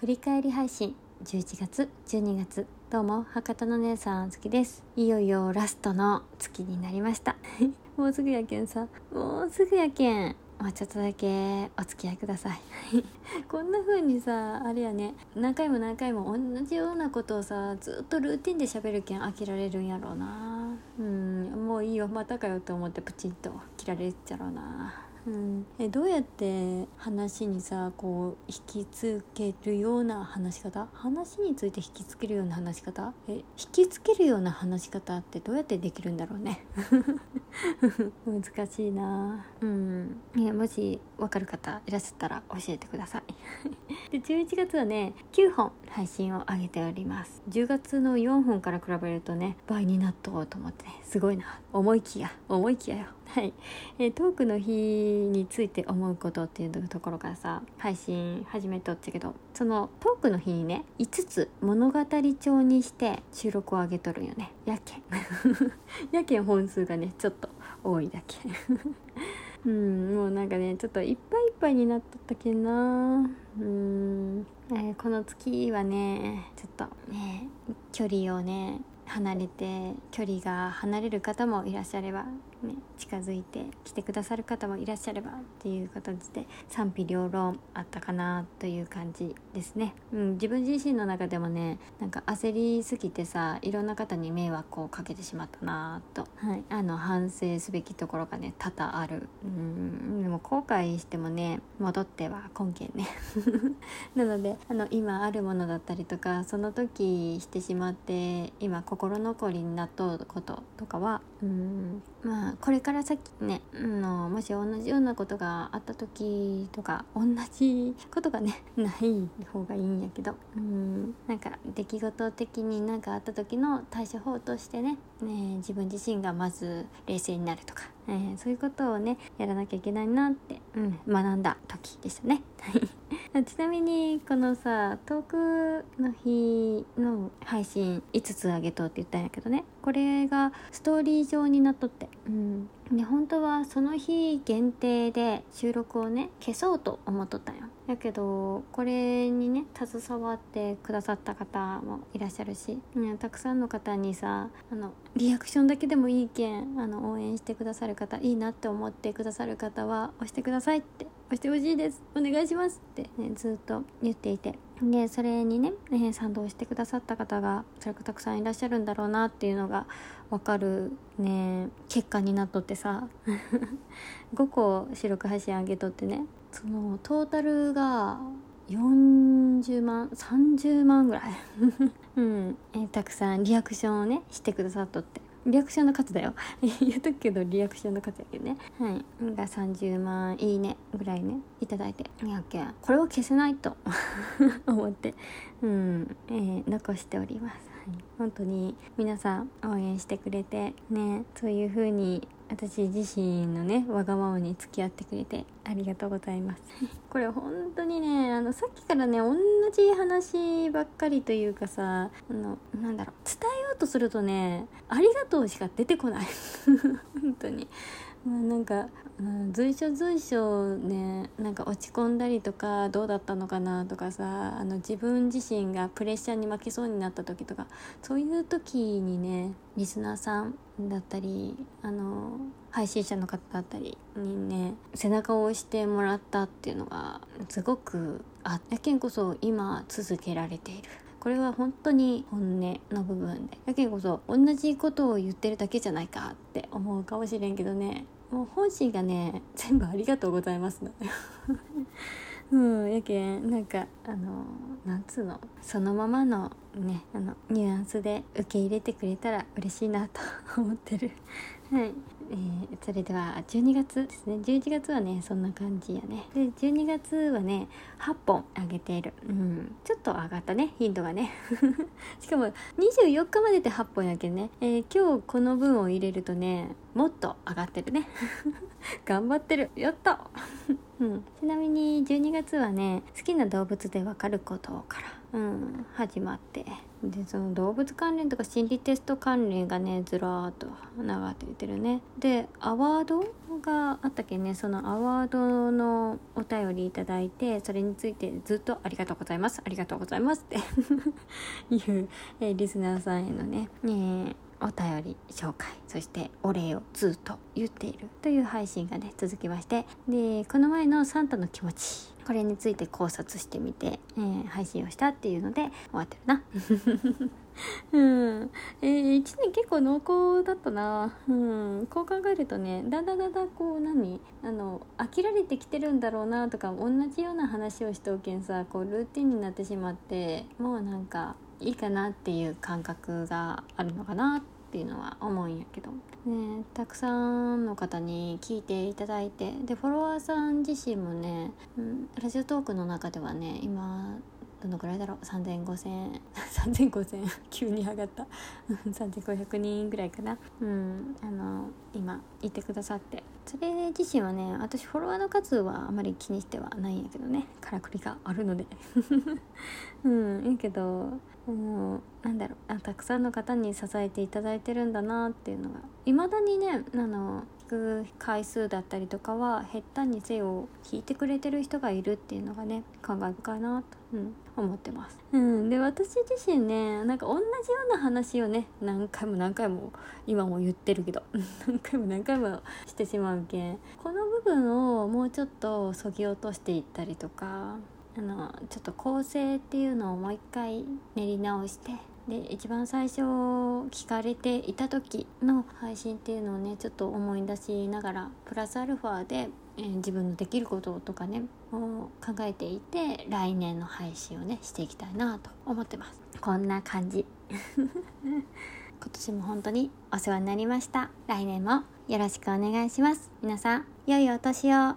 振り返り配信。11月12月。どうも博多の姉さん月です。いよいよラストの月になりました。もうすぐやけんさ。もうすぐやけん。まあちょっとだけお付き合いください。こんな風にさあれやね。何回も何回も同じようなことをさずっとルーティンで喋るけん飽きられるんやろうな。うんもういいよ。またかよと思ってプチンと切られちゃろうな。うん、えどうやって話にさこう引きつけるような話し方？話について引きつけるような話し方？え引きつけるような話し方ってどうやってできるんだろうね？難しいな。うん。いもし分かる方いらっしゃったら教えてください。で11月はね9本配信を上げております。10月の4本から比べるとね倍になっとうと思ってねすごいな。思いきや思いきやよ。はい、えー、トークの日について思うことっていうところからさ配信始めとったけどそのトークの日にね5つ物語帳にして収録を上げとるんよね。やけ。ん やけん本数がねちょっと多いだけ。うんもうなんかねちょっといっぱいいっぱいになっとったけんな。うん、えー、この月はねちょっとね距離をね離れて距離が離れる方もいらっしゃればね、近づいて来てくださる方もいらっしゃればっていう形で賛否両論あったかなという感じですね、うん、自分自身の中でもねなんか焦りすぎてさいろんな方に迷惑をかけてしまったなと、はい、あの反省すべきところがね多々ある。うんでも後悔してもね戻っては根源ね。なのであの今あるものだったりとかその時してしまって今心残りになっとうこととかはうんまあこれから先ね、うん、のもし同じようなことがあった時とか同じことがね ない方がいいんやけどうんなんか出来事的になんかあった時の対処法としてねね自分自身がまず冷静になるとか、えー、そういうことをねやらなきゃいけないなって、うん、学んだ時でしたね。ちなみにこのさトークの日の配信5つあげとうって言ったんやけどねこれがストーリー上になっとって、うん、で本当はその日限定で収録をね消そうと思っとったんよ。やけどこれにね携わってくださった方もいらっしゃるし、ね、たくさんの方にさあのリアクションだけでもいいけんあの応援してくださる方いいなって思ってくださる方は押してくださいって押してほしいです。お願いしますって、ね、ずっと言っていて。でそれにね、賛同してくださった方がそれがたくさんいらっしゃるんだろうなっていうのが分かるね結果になっとってさ。5個四六配信あげとってね。そのトータルが40万30万ぐらい。うん、えたくさんリアクションをねしてくださっとって。リアクションの数だよ。言っとくけどリアクションの数やけどね。はい。が30万いいねぐらいね。いただいて。いやけこれを消せないと。思って。うん。えー、残しております、はい、本当に皆さん応援してくれてね。そういう風に私自身のねわがままに付き合ってくれてありがとうございます。これ本当にねあのさっきからね同じ話ばっかりというかさあのなんだろう伝えようとするとねありがとうしか出てこない。本当に。まあ、なんか、うん、随所随所ねなんか落ち込んだりとかどうだったのかなとかさあの自分自身がプレッシャーに負けそうになった時とかそういう時にねリスナーさんだったりあの配信者の方だったりにね背中を押してもらったっていうのがすごくあっやけんこそ今続けられている。これは本当に本音の部分で。やけんこそ同じことを言ってるだけじゃないかって思うかもしれんけどね。もう本心がね全部ありがとうございますの。うんやけんなんかあのなんつうの？そのままのねあのニュアンスで受け入れてくれたら嬉しいなと思ってる。はい。えー、それでは12月ですね。11月はねそんな感じやね。で12月はね8本あげている。うん。ちょっと上がったね頻度がね。しかも24日までで8本やけんね、えー、今日この分を入れるとねもっと上がってるね。頑張ってる。やった。うん、ちなみに12月はね好きな動物で分かることから、うん、始まって。でその動物関連とか心理テスト関連がねずらーっと流れてるね。でアワードがあったっけね。そのアワードのお便りいただいてそれについてずっと「ありがとうございます。ありがとうございます」って。いう、えーリスナーさんへのね。ねお便り紹介そしてお礼をずっと言っているという配信がね続きましてでこの前のサンタの気持ちこれについて考察してみて、えー配信をしたっていうので終わってるな。うん。えー、1年結構濃厚だったな。うん。こう考えるとねだんだんだんだんこう何？あの飽きられてきてるんだろうなとか同じような話をしておけんさこうルーティンになってしまってもうなんかいいかなっていう感覚があるのかなっていうのは思うんやけど、ね、たくさんの方に聞いていただいて。でフォロワーさん自身もね、うん、ラジオトークの中ではね今どのくらいだろう？30005000 30005000 急に上がった。3500人ぐらいかな。うんあの今いてくださって。それ自身はね私フォロワーの数はあまり気にしてはないんやけどね。からくりがあるので。うんいいけどあのなんだろう。あたくさんの方に支えていただいてるんだなっていうのが。いまだにねあの聞く回数だったりとかは減ったにせよ聞いてくれてる人がいるっていうのがね感慨深いなと、うん、思ってます。うん、で私自身ねなんか同じような話をね何回も何回も今も言ってるけど 何回も何回もしてしまうけん。この部分をもうちょっとそぎ落としていったりとかあのちょっと構成っていうのをもう一回練り直してで一番最初聞かれていた時の配信っていうのをねちょっと思い出しながらプラスアルファで、えー自分のできることとかねを考えていて来年の配信をねしていきたいなと思ってます。こんな感じ。今年も本当にお世話になりました。来年もよろしくお願いします。皆さん良いお年を。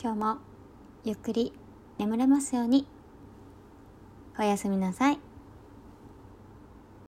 今日もゆっくり眠れますように。おやすみなさい。